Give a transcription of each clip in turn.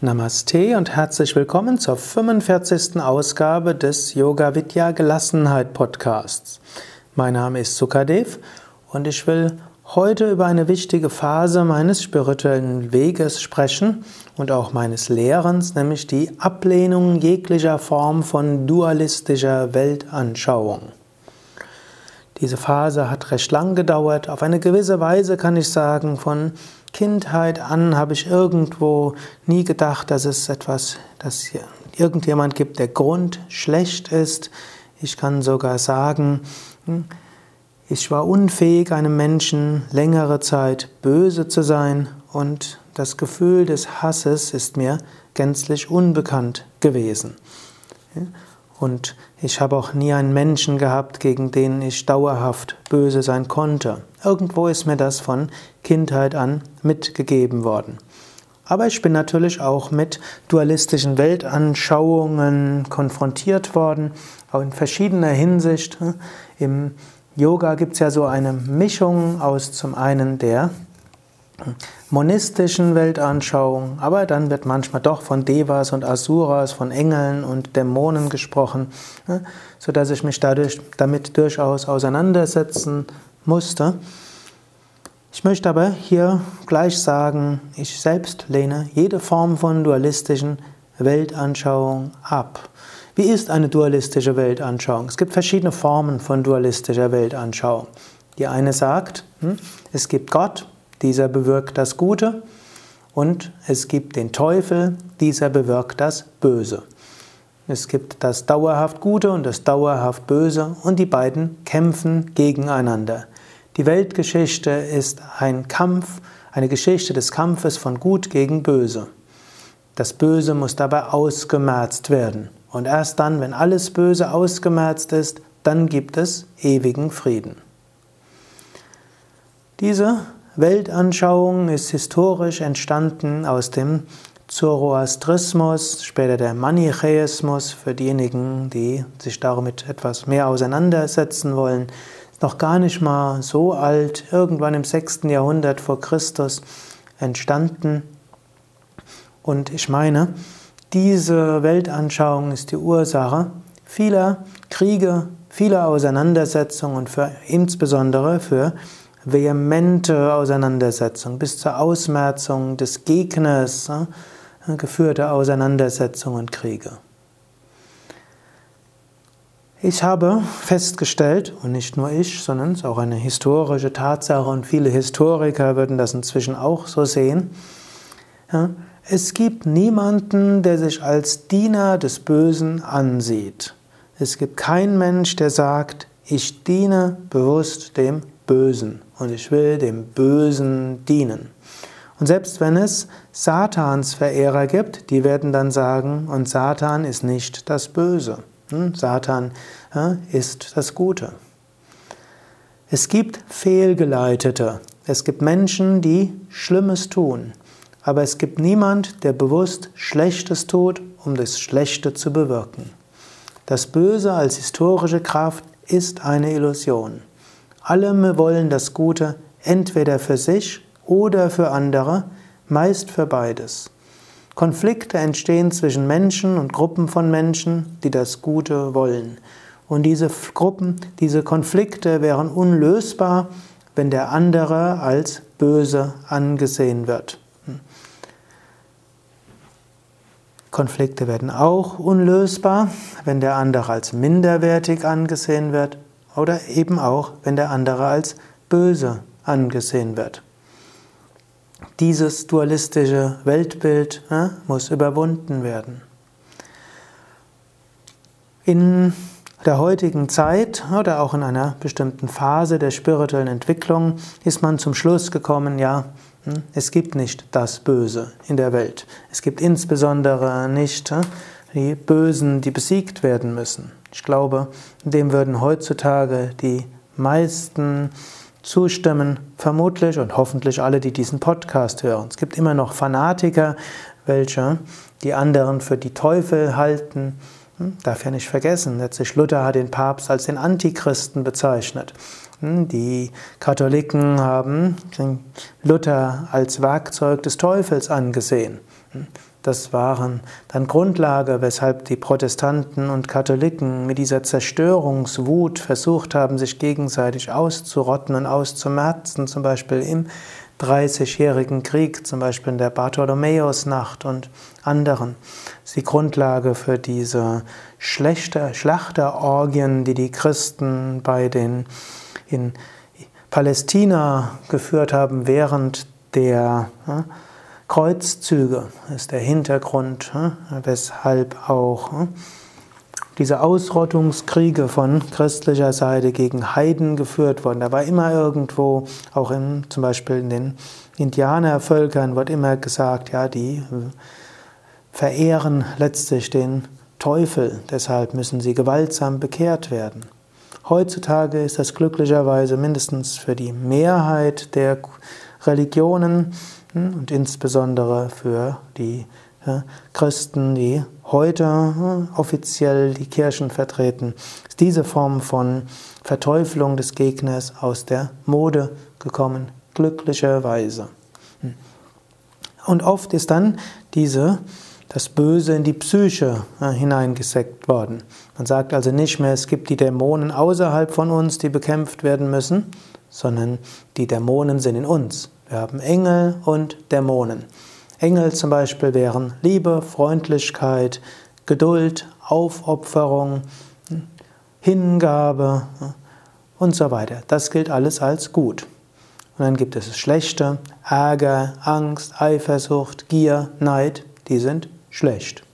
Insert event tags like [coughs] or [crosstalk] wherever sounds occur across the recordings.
Namaste und herzlich willkommen zur 45. Ausgabe des Yoga Vidya Gelassenheit Podcasts. Mein Name ist Sukadev und ich will heute über eine wichtige Phase meines spirituellen Weges sprechen und auch meines Lehrens, nämlich die Ablehnung jeglicher Form von dualistischer Weltanschauung. Diese Phase hat recht lang gedauert. Auf eine gewisse Weise kann ich sagen, von Kindheit an habe ich irgendwo nie gedacht, dass es etwas, dass irgendjemand gibt, der Grund schlecht ist. Ich kann sogar sagen, hm, ich war unfähig, einem Menschen längere Zeit böse zu sein und das Gefühl des Hasses ist mir gänzlich unbekannt gewesen. Und ich habe auch nie einen Menschen gehabt, gegen den ich dauerhaft böse sein konnte. Irgendwo ist mir das von Kindheit an mitgegeben worden. Aber ich bin natürlich auch mit dualistischen Weltanschauungen konfrontiert worden, auch in verschiedener Hinsicht. Im Yoga gibt es ja so eine Mischung aus zum einen der monistischen Weltanschauung, aber dann wird manchmal doch von Devas und Asuras, von Engeln und Dämonen gesprochen, so dass ich mich dadurch damit durchaus auseinandersetzen musste. Ich möchte aber hier gleich sagen, ich selbst lehne jede Form von dualistischen Weltanschauung ab. Wie ist eine dualistische Weltanschauung? Es gibt verschiedene Formen von dualistischer Weltanschauung. Die eine sagt, hm, es gibt Gott, dieser bewirkt das Gute und es gibt den Teufel, dieser bewirkt das Böse. Es gibt das dauerhaft Gute und das dauerhaft Böse und die beiden kämpfen gegeneinander. Die Weltgeschichte ist ein Kampf, eine Geschichte des Kampfes von Gut gegen Böse. Das Böse muss dabei ausgemerzt werden. Und erst dann, wenn alles Böse ausgemerzt ist, dann gibt es ewigen Frieden. Diese Weltanschauung ist historisch entstanden aus dem Zoroastrismus, später der Manichäismus, für diejenigen, die sich damit etwas mehr auseinandersetzen wollen, ist noch gar nicht mal so alt, irgendwann im 6. Jahrhundert vor Christus entstanden. Und ich meine, diese Weltanschauung ist die Ursache vieler Kriege, vieler Auseinandersetzungen und für, insbesondere für vehemente Auseinandersetzung bis zur Ausmerzung des Gegners, geführte Auseinandersetzungen und Kriege. Ich habe festgestellt, und nicht nur ich, sondern es ist auch eine historische Tatsache und viele Historiker würden das inzwischen auch so sehen, ja, es gibt niemanden, der sich als Diener des Bösen ansieht. Es gibt keinen Mensch, der sagt, ich diene bewusst dem Bösen und ich will dem Bösen dienen. Und selbst wenn es Satans Verehrer gibt, die werden dann sagen, und Satan ist nicht das Böse. Hm? Satan ist das Gute. Es gibt Fehlgeleitete. Es gibt Menschen, die Schlimmes tun. Aber es gibt niemand, der bewusst Schlechtes tut, um das Schlechte zu bewirken. Das Böse als historische Kraft ist eine Illusion. Alle wollen das Gute entweder für sich oder für andere, meist für beides. Konflikte entstehen zwischen Menschen und Gruppen von Menschen, die das Gute wollen. Und diese Gruppen, diese Konflikte wären unlösbar, wenn der andere als böse angesehen wird. Konflikte werden auch unlösbar, wenn der andere als minderwertig angesehen wird oder eben auch, wenn der andere als böse angesehen wird. Dieses dualistische Weltbild äh, muss überwunden werden. In der heutigen Zeit oder auch in einer bestimmten Phase der spirituellen Entwicklung ist man zum Schluss gekommen, ja, hm, es gibt nicht das Böse in der Welt. Es gibt insbesondere nicht äh, die Bösen, die besiegt werden müssen. Ich glaube, dem würden heutzutage die meisten zustimmen, vermutlich und hoffentlich alle, die diesen Podcast hören. Es gibt immer noch Fanatiker, welche die anderen für die Teufel halten. Hm, darf ja nicht vergessen, letztlich Luther hat den Papst als den Antichristen bezeichnet. Hm, die Katholiken haben Luther als Werkzeug des Teufels angesehen. Das waren dann Grundlage, weshalb die Protestanten und Katholiken mit dieser Zerstörungswut versucht haben, sich gegenseitig auszurotten und auszumerzen, zum Beispiel im Dreißigjährigen Krieg, zum Beispiel in der Bartholomäusnacht und anderen. Das ist die Grundlage für diese schlechte Schlachterorgien, die die Christen bei den in Palästina geführt haben während der ja, Kreuzzüge. Ist der Hintergrund, ja, weshalb auch ja, diese Ausrottungskriege von christlicher Seite gegen Heiden geführt wurden. Da war immer irgendwo, auch in, zum Beispiel in den Indianervölkern, wird immer gesagt, ja, die verehren letztlich den Teufel, deshalb müssen sie gewaltsam bekehrt werden. Heutzutage ist das glücklicherweise mindestens für die Mehrheit der Religionen hm, und insbesondere für die Christen, die heute offiziell die Kirchen vertreten, ist diese Form von Verteufelung des Gegners aus der Mode gekommen, glücklicherweise. Und oft ist dann diese das Böse in die Psyche hineingeseckt worden. Man sagt also nicht mehr, es gibt die Dämonen außerhalb von uns, die bekämpft werden müssen, sondern die Dämonen sind in uns. Wir haben Engel und Dämonen. Engel zum Beispiel wären Liebe, Freundlichkeit, Geduld, Aufopferung, Hingabe und so weiter. Das gilt alles als gut. Und dann gibt es das Schlechte, Ärger, Angst, Eifersucht, Gier, Neid, die sind schlecht.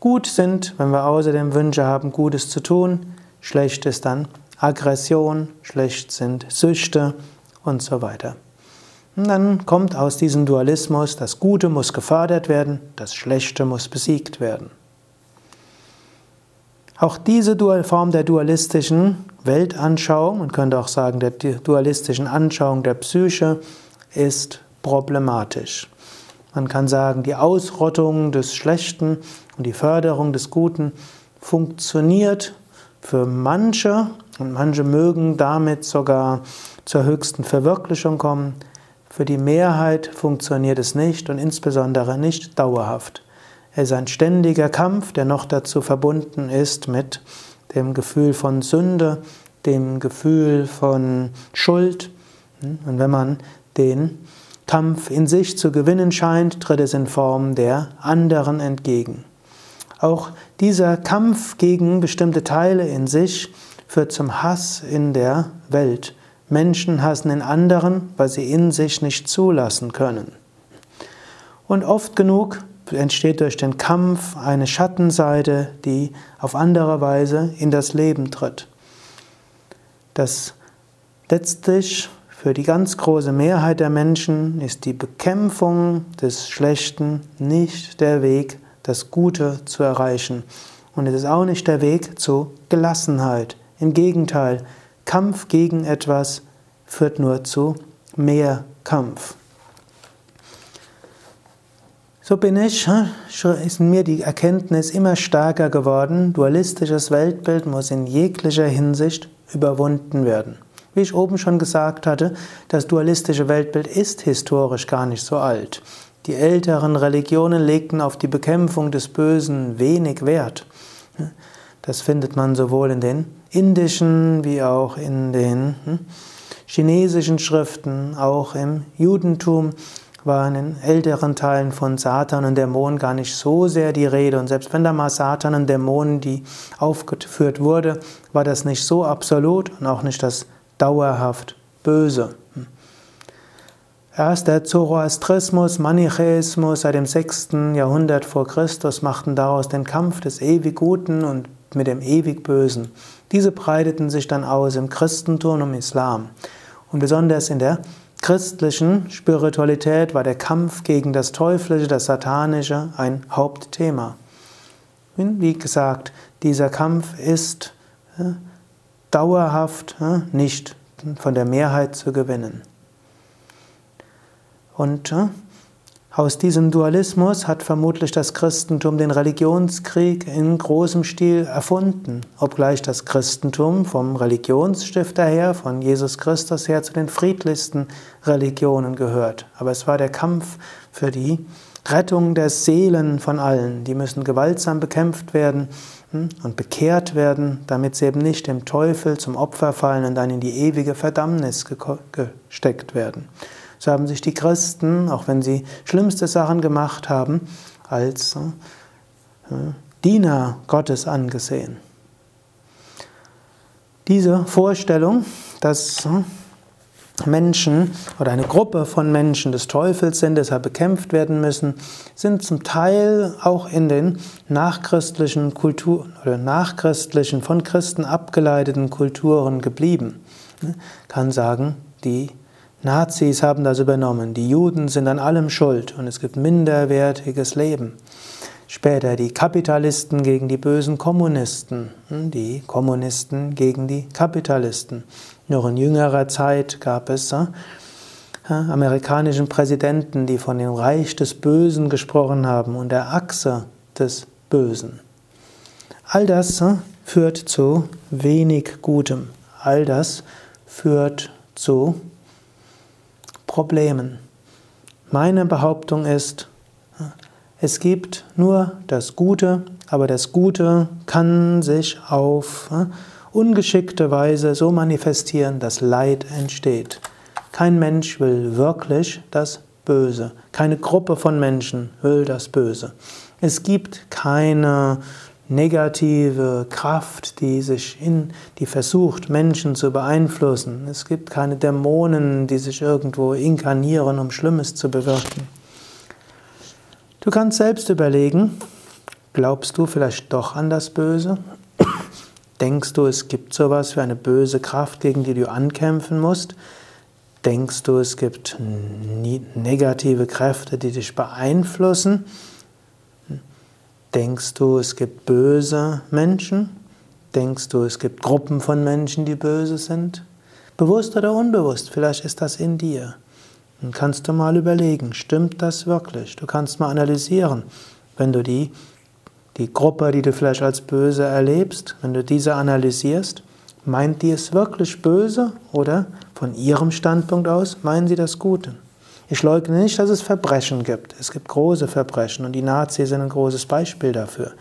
Gut sind, wenn wir außerdem Wünsche haben, Gutes zu tun. Schlecht ist dann Aggression, schlecht sind Süchte und so weiter. Und dann kommt aus diesem Dualismus, das Gute muss gefördert werden, das Schlechte muss besiegt werden. Auch diese Form der dualistischen Weltanschauung, man könnte auch sagen der dualistischen Anschauung der Psyche, ist problematisch. Man kann sagen, die Ausrottung des Schlechten und die Förderung des Guten funktioniert für manche und manche mögen damit sogar zur höchsten Verwirklichung kommen. Für die Mehrheit funktioniert es nicht und insbesondere nicht dauerhaft. Es ist ein ständiger Kampf, der noch dazu verbunden ist mit dem Gefühl von Sünde, dem Gefühl von Schuld. Und wenn man den Kampf in sich zu gewinnen scheint, tritt es in Form der anderen entgegen. Auch dieser Kampf gegen bestimmte Teile in sich führt zum Hass in der Welt. Menschen hassen den anderen, weil sie in sich nicht zulassen können. Und oft genug entsteht durch den Kampf eine Schattenseite, die auf andere Weise in das Leben tritt. Das letztlich für die ganz große Mehrheit der Menschen ist die Bekämpfung des Schlechten nicht der Weg, das Gute zu erreichen. Und es ist auch nicht der Weg zu Gelassenheit. Im Gegenteil, Kampf gegen etwas führt nur zu mehr Kampf. So bin ich, ist mir die Erkenntnis immer stärker geworden, dualistisches Weltbild muss in jeglicher Hinsicht überwunden werden. Wie ich oben schon gesagt hatte, das dualistische Weltbild ist historisch gar nicht so alt. Die älteren Religionen legten auf die Bekämpfung des Bösen wenig Wert. Das findet man sowohl in den indischen wie auch in den hm, chinesischen Schriften, auch im Judentum war in älteren Teilen von Satan und Dämonen gar nicht so sehr die Rede. Und selbst wenn da mal Satan und Dämonen, die aufgeführt wurde, war das nicht so absolut und auch nicht das dauerhaft böse. Erst der Zoroastrismus, Manichäismus seit dem 6. Jahrhundert vor Christus machten daraus den Kampf des ewig Guten und mit dem ewig Bösen. Diese breiteten sich dann aus im Christentum und im Islam. Und besonders in der christlichen Spiritualität war der Kampf gegen das Teuflische, das Satanische ein Hauptthema. Wie gesagt, dieser Kampf ist äh, dauerhaft nicht von der Mehrheit zu gewinnen. Und aus diesem Dualismus hat vermutlich das Christentum den Religionskrieg in großem Stil erfunden, obgleich das Christentum vom Religionsstifter her, von Jesus Christus her, zu den friedlichsten Religionen gehört. Aber es war der Kampf für die Rettung der Seelen von allen. Die müssen gewaltsam bekämpft werden hm, und bekehrt werden, damit sie eben nicht dem Teufel zum Opfer fallen und dann in die ewige Verdammnis gesteckt werden. So haben sich die Christen, auch wenn sie schlimmste Sachen gemacht haben, als äh, Diener Gottes angesehen. Diese Vorstellung, dass äh, Menschen oder eine Gruppe von Menschen des Teufels sind, deshalb bekämpft werden müssen, sind zum Teil auch in den nachchristlichen Kulturen oder nachchristlichen, von Christen abgeleiteten Kulturen geblieben. Man kann sagen, die Nazis haben das übernommen, die Juden sind an allem schuld und es gibt minderwertiges Leben. Später die Kapitalisten gegen die bösen Kommunisten, die Kommunisten gegen die Kapitalisten. Noch in jüngerer Zeit gab es äh, amerikanischen Präsidenten, die von dem Reich des Bösen gesprochen haben und der Achse des Bösen. All das äh, führt zu wenig Gutem. All das führt zu Problemen. Meine Behauptung ist, es gibt nur das Gute, aber das Gute kann sich auf äh, ungeschickte Weise so manifestieren, dass Leid entsteht. Kein Mensch will wirklich das Böse. Keine Gruppe von Menschen will das Böse. Es gibt keine negative Kraft, die sich in, die versucht, Menschen zu beeinflussen. Es gibt keine Dämonen, die sich irgendwo inkarnieren, um Schlimmes zu bewirken. Du kannst selbst überlegen, glaubst du vielleicht doch an das Böse? [coughs] Denkst du, es gibt sowas wie eine böse Kraft, gegen die du ankämpfen musst? Denkst du, es gibt negative Kräfte, die dich beeinflussen? Denkst du, es gibt böse Menschen? Denkst du, es gibt Gruppen von Menschen, die böse sind? Bewusst oder unbewusst, vielleicht ist das in dir. Dann kannst du mal überlegen, stimmt das wirklich? Du kannst mal analysieren, wenn du die, die Gruppe, die du vielleicht als böse erlebst, wenn du diese analysierst, meint die es wirklich böse oder von ihrem Standpunkt aus meinen sie das Gute? Ich leugne nicht, dass es Verbrechen gibt. Es gibt große Verbrechen und die Nazis sind ein großes Beispiel dafür.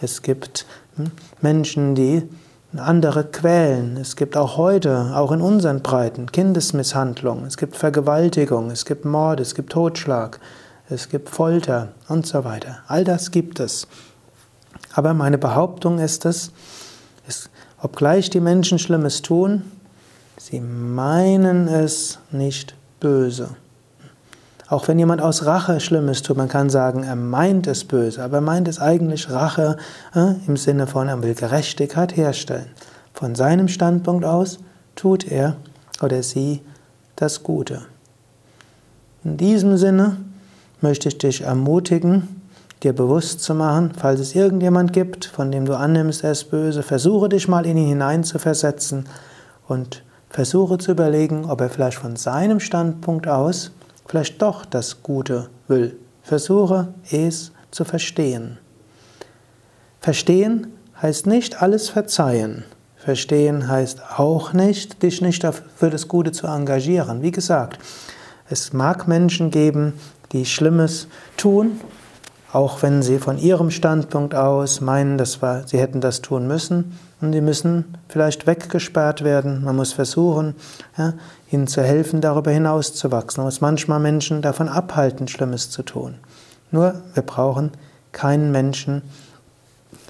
Es gibt hm, Menschen, die andere quälen. Es gibt auch heute, auch in unseren Breiten, Kindesmisshandlung, es gibt Vergewaltigung, es gibt Mord, es gibt Totschlag, es gibt Folter und so weiter. All das gibt es. Aber meine Behauptung ist es, obgleich die Menschen Schlimmes tun, sie meinen es nicht böse. Auch wenn jemand aus Rache Schlimmes tut, man kann sagen, er meint es böse, aber er meint es eigentlich Rache äh, im Sinne von, er will Gerechtigkeit herstellen. Von seinem Standpunkt aus tut er oder sie das Gute. In diesem Sinne möchte ich dich ermutigen, dir bewusst zu machen, falls es irgendjemand gibt, von dem du annimmst, er ist böse, versuche dich mal in ihn hineinzuversetzen und versuche zu überlegen, ob er vielleicht von seinem Standpunkt aus vielleicht doch das Gute will. Versuche es zu verstehen. Verstehen heißt nicht alles verzeihen. Verstehen heißt auch nicht, dich nicht für das Gute zu engagieren. Wie gesagt, es mag Menschen geben, die Schlimmes tun, auch wenn sie von ihrem Standpunkt aus meinen, dass war, sie hätten das tun müssen. Und die müssen vielleicht weggesperrt werden. Man muss versuchen, ja, ihnen zu helfen, darüber hinaus zu wachsen. Man muss manchmal Menschen davon abhalten, Schlimmes zu tun. Nur, wir brauchen keinen Menschen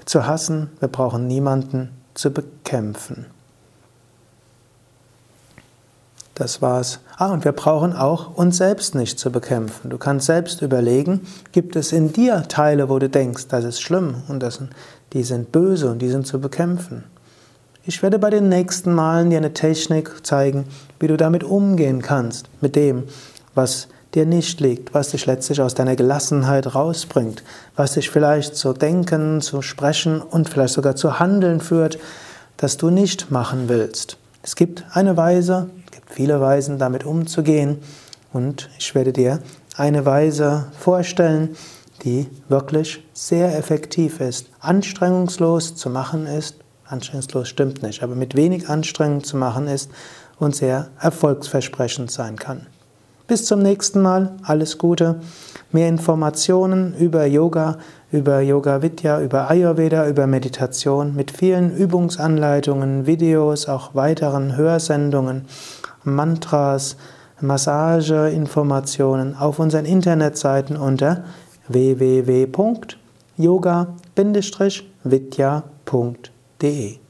zu hassen, wir brauchen niemanden zu bekämpfen. Das war's. Ah, und wir brauchen auch uns selbst nicht zu bekämpfen. Du kannst selbst überlegen, gibt es in dir Teile, wo du denkst, das ist schlimm und das die sind böse und die sind zu bekämpfen. Ich werde bei den nächsten Malen dir eine Technik zeigen, wie du damit umgehen kannst, mit dem, was dir nicht liegt, was dich letztlich aus deiner Gelassenheit rausbringt, was dich vielleicht zu denken, zu sprechen und vielleicht sogar zu handeln führt, das du nicht machen willst. Es gibt eine Weise, viele Weisen, damit umzugehen und ich werde dir eine Weise vorstellen, die wirklich sehr effektiv ist, anstrengungslos zu machen ist, anstrengungslos stimmt nicht, aber mit wenig Anstrengung zu machen ist und sehr erfolgsversprechend sein kann. Bis zum nächsten Mal, alles Gute. Mehr Informationen über Yoga, über Yoga Vidya, über Ayurveda, über Meditation mit vielen Übungsanleitungen, Videos, auch weiteren Hörsendungen, Mantras, Massageinformationen auf unseren Internetseiten unter www.yoga-vidya.de